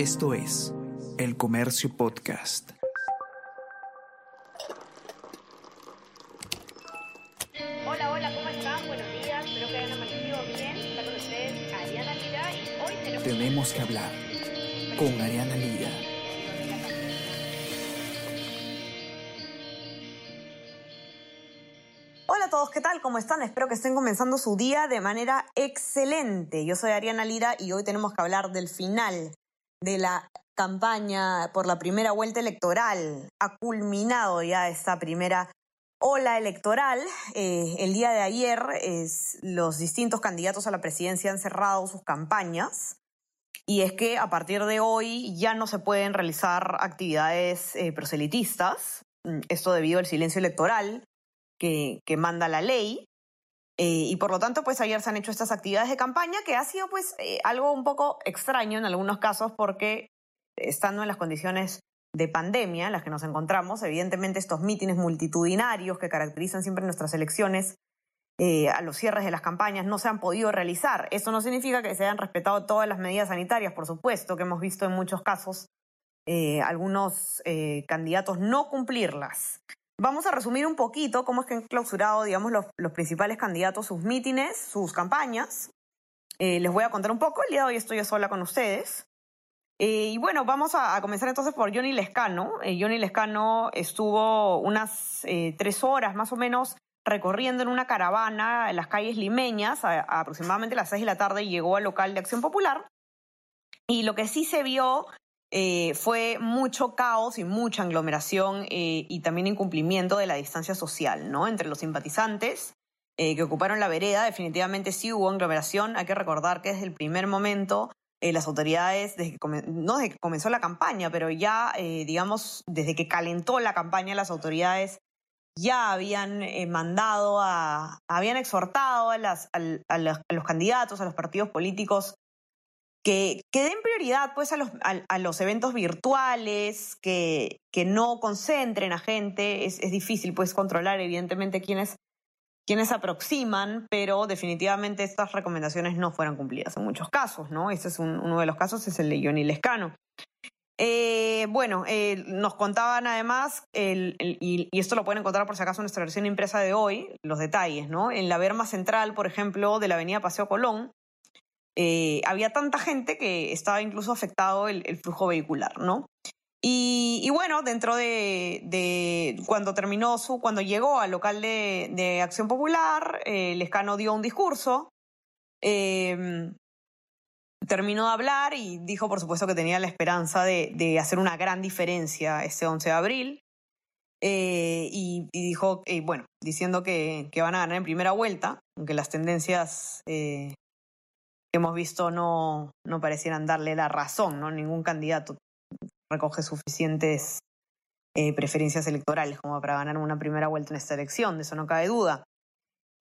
Esto es El Comercio Podcast. Hola, hola, ¿cómo están? Buenos días, espero que hayan amanecido bien. Está con ustedes Ariana Lira y hoy tenemos... Tenemos que hablar con Ariana Lira. Hola a todos, ¿qué tal? ¿Cómo están? Espero que estén comenzando su día de manera excelente. Yo soy Ariana Lira y hoy tenemos que hablar del final de la campaña por la primera vuelta electoral. Ha culminado ya esta primera ola electoral. Eh, el día de ayer es, los distintos candidatos a la presidencia han cerrado sus campañas. Y es que a partir de hoy ya no se pueden realizar actividades eh, proselitistas, mm, esto debido al silencio electoral que, que manda la ley. Eh, y por lo tanto, pues ayer se han hecho estas actividades de campaña que ha sido pues eh, algo un poco extraño en algunos casos porque estando en las condiciones de pandemia en las que nos encontramos, evidentemente estos mítines multitudinarios que caracterizan siempre nuestras elecciones eh, a los cierres de las campañas no se han podido realizar. Eso no significa que se hayan respetado todas las medidas sanitarias, por supuesto, que hemos visto en muchos casos eh, algunos eh, candidatos no cumplirlas. Vamos a resumir un poquito cómo es que han clausurado, digamos, los, principales candidatos sus mítines, sus campañas. Eh, les voy a contar un poco. El día de hoy estoy sola con ustedes. Eh, y bueno, vamos a, comenzar entonces por Johnny Lescano. Eh, Johnny Lescano estuvo unas tres horas más o menos recorriendo en una caravana en las calles limeñas, a, a aproximadamente las seis de la tarde llegó al local de Acción Popular. Y lo que sí se vio eh, fue mucho caos y mucha aglomeración eh, y también incumplimiento de la distancia social, ¿no? Entre los simpatizantes eh, que ocuparon la vereda, definitivamente sí hubo aglomeración. Hay que recordar que desde el primer momento las autoridades, desde que no desde que comenzó la campaña, pero ya, digamos, desde que calentó la campaña, las autoridades ya habían mandado a, habían exhortado a, los, candidatos, a los partidos políticos que, den prioridad pues a los, a, los eventos virtuales, que, que, no concentren a gente. Es, es, difícil pues controlar evidentemente quiénes, quiénes aproximan, pero definitivamente estas recomendaciones no fueron cumplidas en muchos casos, ¿no? Este es un, uno de los casos, es el de Johnny Lescano. Eh, bueno, eh, nos contaban además, el, y, y, esto lo pueden encontrar por si acaso en nuestra versión impresa de hoy, los detalles, ¿no? En la Berma Central, por ejemplo, de la avenida Paseo Colón, eh, había tanta gente que estaba incluso afectado el, flujo vehicular, ¿no? Y, bueno, dentro de, cuando terminó su, cuando llegó al local de, Acción Popular, eh, Lescano dio un discurso, eh, terminó de hablar y dijo, por supuesto, que tenía la esperanza de, hacer una gran diferencia este 11 de abril. Eh, y, dijo, eh, bueno, diciendo que, van a ganar en primera vuelta, aunque las tendencias que hemos visto no, no parecieran darle la razón, ¿no? Ningún candidato recoge suficientes eh, preferencias electorales como para ganar una primera vuelta en esta elección, de eso no cabe duda.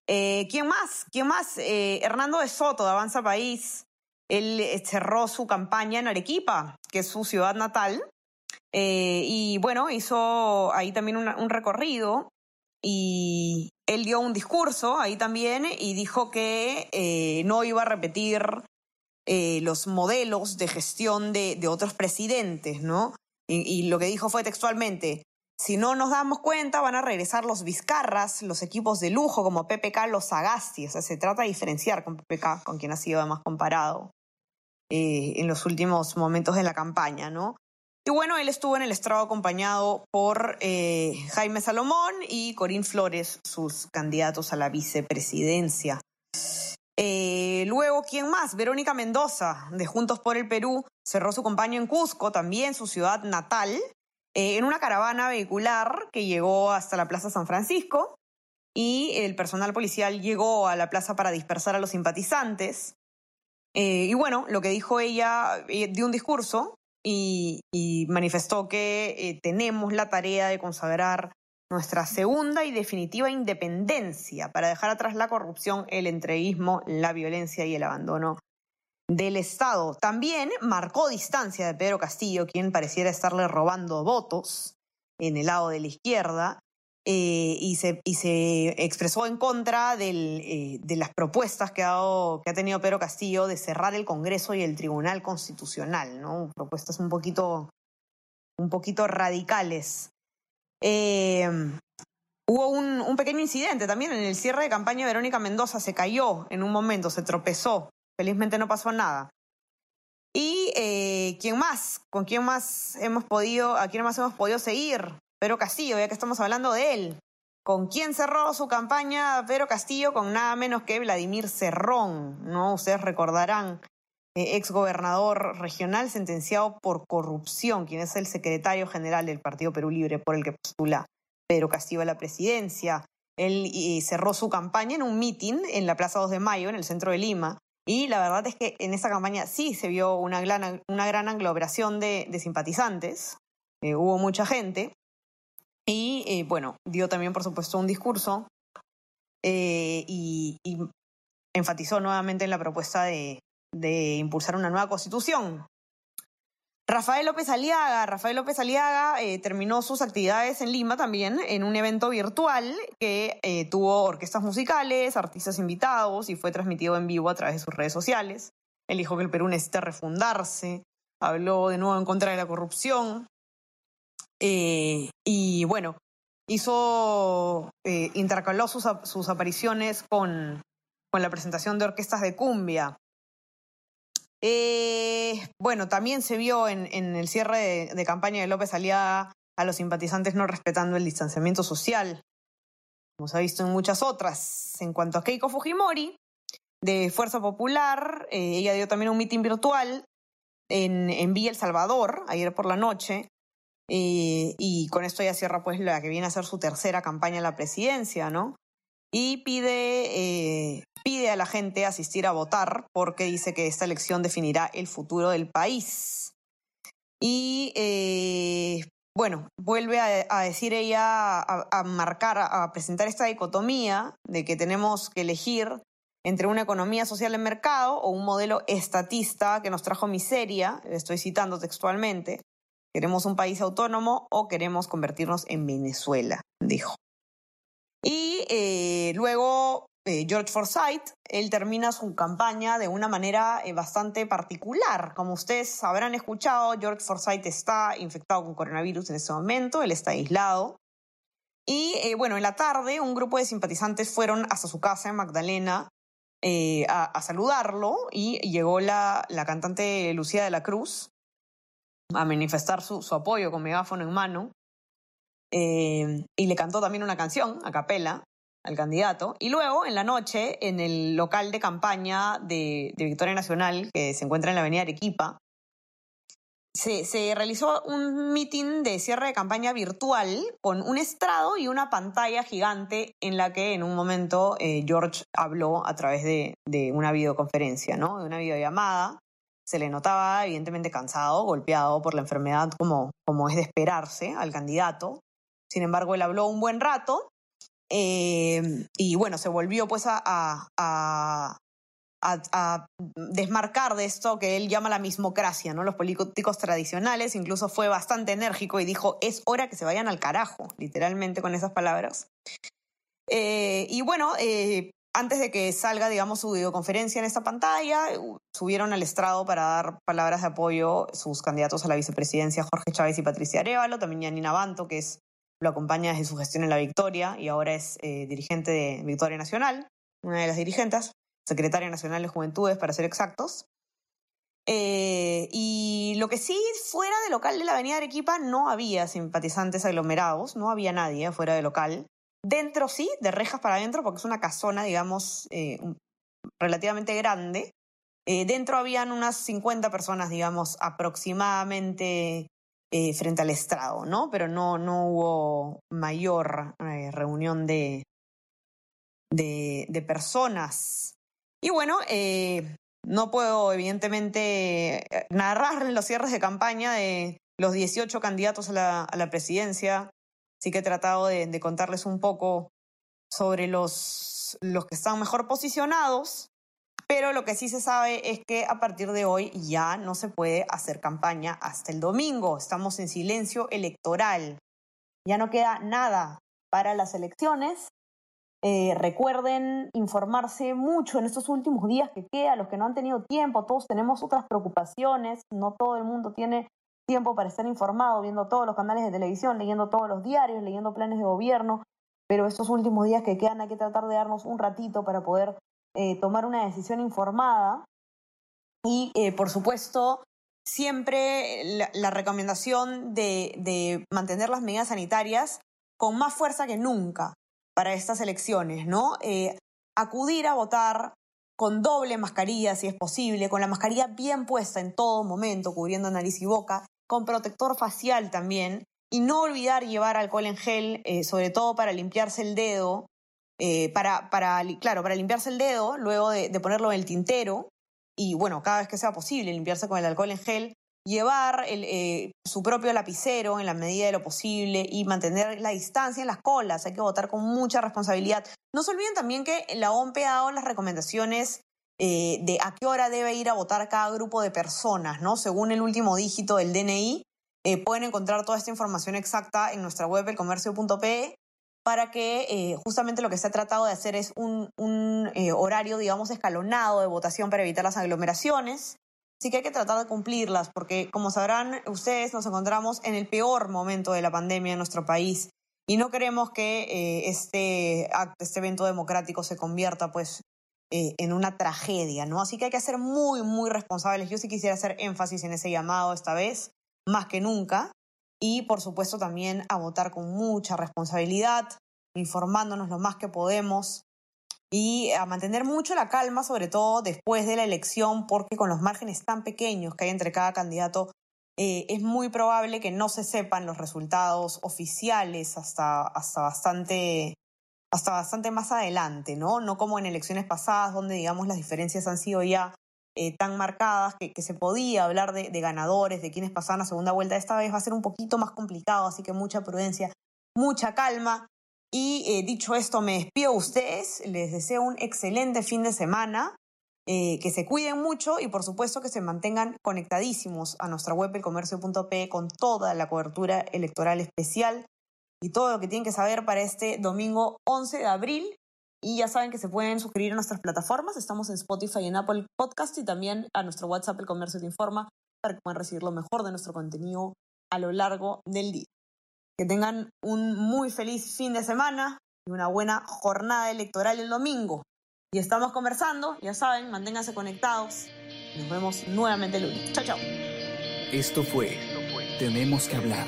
Eh, ¿Quién más? ¿Quién más? Eh, Hernando de Soto, de Avanza País. Él cerró su campaña en Arequipa, que es su ciudad natal. y bueno, hizo ahí también un recorrido y él dio un discurso ahí también y dijo que eh, no iba a repetir eh, los modelos de gestión de, otros presidentes, ¿no? Y, y, lo que dijo fue textualmente, si no nos damos cuenta van a regresar los Vizcarras, los equipos de lujo como PPK, los Sagasti, o sea, se trata de diferenciar con PPK, con quien ha sido además comparado eh, en los últimos momentos de la campaña, ¿no? Y bueno, él estuvo en el estrado acompañado por eh, Jaime Salomón y Corín Flores, sus candidatos a la vicepresidencia. Eh, luego, ¿quién más? Verónica Mendoza, de Juntos por el Perú, cerró su campaña en Cusco, también su ciudad natal, eh, en una caravana vehicular que llegó hasta la Plaza San Francisco y el personal policial llegó a la plaza para dispersar a los simpatizantes. Y bueno, lo que dijo ella, dio un discurso y, manifestó que eh, tenemos la tarea de consagrar nuestra segunda y definitiva independencia para dejar atrás la corrupción, el entreguismo, la violencia y el abandono del Estado. También marcó distancia de Pedro Castillo, quien pareciera estarle robando votos en el lado de la izquierda, eh, y, se, y se expresó en contra eh, de las propuestas que ha, dado, que ha tenido Pedro Castillo de cerrar el Congreso y el Tribunal Constitucional, ¿no? Propuestas un poquito, un poquito radicales. Eh, hubo un, un pequeño incidente también en el cierre de campaña. Verónica Mendoza se cayó en un momento, se tropezó. Felizmente no pasó nada. Y eh, quién más, con quién más hemos podido, a quién más hemos podido seguir, Pedro Castillo, ya que estamos hablando de él. ¿Con quién cerró su campaña Pedro Castillo? Con nada menos que Vladimir Cerrón, ¿no? Ustedes recordarán, eh, ex gobernador regional sentenciado por corrupción, quien es el secretario general del Partido Perú Libre por el que postula Pedro Castillo a la presidencia. Él cerró su campaña en un mitin en la Plaza 2 de Mayo, en el centro de Lima, y la verdad es que en esa campaña sí se vio una gran, aglomeración de, de simpatizantes, eh, hubo mucha gente. Y eh, bueno, dio también, por supuesto, un discurso eh, y, enfatizó nuevamente en la propuesta de, impulsar una nueva constitución. Rafael López Aliaga, Rafael López Aliaga eh, terminó sus actividades en Lima también en un evento virtual que tuvo orquestas musicales, artistas invitados y fue transmitido en vivo a través de sus redes sociales. Él dijo que el Perú necesita refundarse, habló de nuevo en contra de la corrupción eh, y bueno, hizo, eh, intercaló sus, apariciones con, con la presentación de orquestas de cumbia. Eh, bueno, también se vio en, el cierre de, de, campaña de López Aliaga a los simpatizantes no respetando el distanciamiento social, como se ha visto en muchas otras. En cuanto a Keiko Fujimori, de Fuerza Popular, eh, ella dio también un mitin virtual en, en Villa El Salvador, ayer por la noche, eh, y con esto ya cierra pues la que viene a ser su tercera campaña en la presidencia, ¿no? Y pide eh, pide a la gente asistir a votar porque dice que esta elección definirá el futuro del país. Y eh, bueno, vuelve a, decir ella, a, marcar, a presentar esta dicotomía de que tenemos que elegir entre una economía social en mercado o un modelo estatista que nos trajo miseria, estoy citando textualmente, queremos un país autónomo o queremos convertirnos en Venezuela, dijo. Y eh, luego eh, George Forsyth, él termina su campaña de una manera eh, bastante particular. Como ustedes habrán escuchado, George Forsyth está infectado con coronavirus en este momento, él está aislado. Y bueno, en la tarde un grupo de simpatizantes fueron hasta su casa en Magdalena a, a, saludarlo y llegó la, la, cantante Lucía de la Cruz a manifestar su, su apoyo con megáfono en mano. Eh, y le cantó también una canción a capela al candidato. Y luego, en la noche, en el local de campaña de, de Victoria Nacional, que se encuentra en la avenida Arequipa, se, se, realizó un meeting de cierre de campaña virtual con un estrado y una pantalla gigante en la que en un momento eh, George habló a través de, de, una videoconferencia, ¿no? de una videollamada. Se le notaba evidentemente cansado, golpeado por la enfermedad como, como es de esperarse al candidato. Sin embargo, él habló un buen rato eh, y bueno, se volvió pues a, a, a, a, desmarcar de esto que él llama la mismocracia, ¿no? Los políticos tradicionales, incluso fue bastante enérgico y dijo, es hora que se vayan al carajo, literalmente con esas palabras. Eh, y bueno, eh, antes de que salga, digamos, su videoconferencia en esta pantalla, subieron al estrado para dar palabras de apoyo sus candidatos a la vicepresidencia, Jorge Chávez y Patricia Arevalo, también Yanina Banto, que es lo acompaña desde su gestión en la Victoria y ahora es eh, dirigente de Victoria Nacional, una de las dirigentes, secretaria nacional de Juventudes para ser exactos. Eh, y lo que sí, fuera del local de la Avenida Arequipa no había simpatizantes aglomerados, no había nadie fuera del local. Dentro sí, de rejas para adentro, porque es una casona, digamos, eh, relativamente grande. Eh, dentro habían unas 50 personas, digamos, aproximadamente eh, frente al estrado, ¿no? Pero no, no hubo mayor reunión de, de, de, personas. Y bueno, no puedo evidentemente narrar los cierres de campaña de los 18 candidatos a la, a la presidencia. Sí que he tratado de, contarles un poco sobre los, los que están mejor posicionados pero lo que sí se sabe es que a partir de hoy ya no se puede hacer campaña hasta el domingo. Estamos en silencio electoral. Ya no queda nada. para las elecciones. Eh, recuerden informarse mucho en estos últimos días que queda, los que no han tenido tiempo, todos tenemos otras preocupaciones, no todo el mundo tiene tiempo para estar informado, viendo todos los canales de televisión, leyendo todos los diarios, leyendo planes de gobierno, pero estos últimos días que quedan hay que tratar de darnos un ratito para poder eh, tomar una decisión informada. Y, eh, por supuesto, siempre la, recomendación de, mantener las medidas sanitarias con más fuerza que nunca para estas elecciones, ¿no? Eh, acudir a votar con doble mascarilla si es posible, con la mascarilla bien puesta en todo momento, cubriendo nariz y boca, con protector facial también, y no olvidar llevar alcohol en gel, eh, sobre todo para limpiarse el dedo, eh, para, para, claro, para limpiarse el dedo luego de, ponerlo en el tintero, y bueno, cada vez que sea posible limpiarse con el alcohol en gel, llevar eh, su propio lapicero en la medida de lo posible y mantener la distancia en las colas. Hay que votar con mucha responsabilidad. No se olviden también que la OMP ha dado las recomendaciones de a qué hora debe ir a votar cada grupo de personas, ¿no? Según el último dígito del DNI, eh, pueden encontrar toda esta información exacta en nuestra web, elcomercio.pe, para que eh, justamente lo que se ha tratado de hacer es un, eh, horario, digamos, escalonado de votación para evitar las aglomeraciones. Así que hay que tratar de cumplirlas, porque como sabrán ustedes, nos encontramos en el peor momento de la pandemia en nuestro país y no queremos que este, este evento democrático se convierta pues en una tragedia, ¿no? Así que hay que ser muy, muy responsables. Yo sí quisiera hacer énfasis en ese llamado esta vez más que nunca y por supuesto también a votar con mucha responsabilidad, informándonos lo más que podemos y a mantener mucho la calma, sobre todo después de la elección, porque con los márgenes tan pequeños que hay entre cada candidato, eh, es muy probable que no se sepan los resultados oficiales hasta, hasta, bastante, hasta bastante más adelante, ¿no? No como en elecciones pasadas, donde digamos las diferencias han sido ya eh, tan marcadas que, se podía hablar de, ganadores, de quienes pasaban a segunda vuelta. Esta vez va a ser un poquito más complicado, así que mucha prudencia, mucha calma. Y eh, dicho esto, me despido a ustedes, les deseo un excelente fin de semana, eh, que se cuiden mucho y por supuesto que se mantengan conectadísimos a nuestra web elcomercio.pe con toda la cobertura electoral especial y todo lo que tienen que saber para este domingo 11 de abril y ya saben que se pueden suscribir a nuestras plataformas. Estamos en Spotify y en Apple Podcast y también a nuestro WhatsApp El Comercio Te Informa para que puedan recibir lo mejor de nuestro contenido a lo largo del día. Que tengan un muy feliz fin de semana y una buena jornada electoral el domingo. Y estamos conversando, ya saben, manténganse conectados. Nos vemos nuevamente el lunes. Chao, chao. Esto fue Tenemos que hablar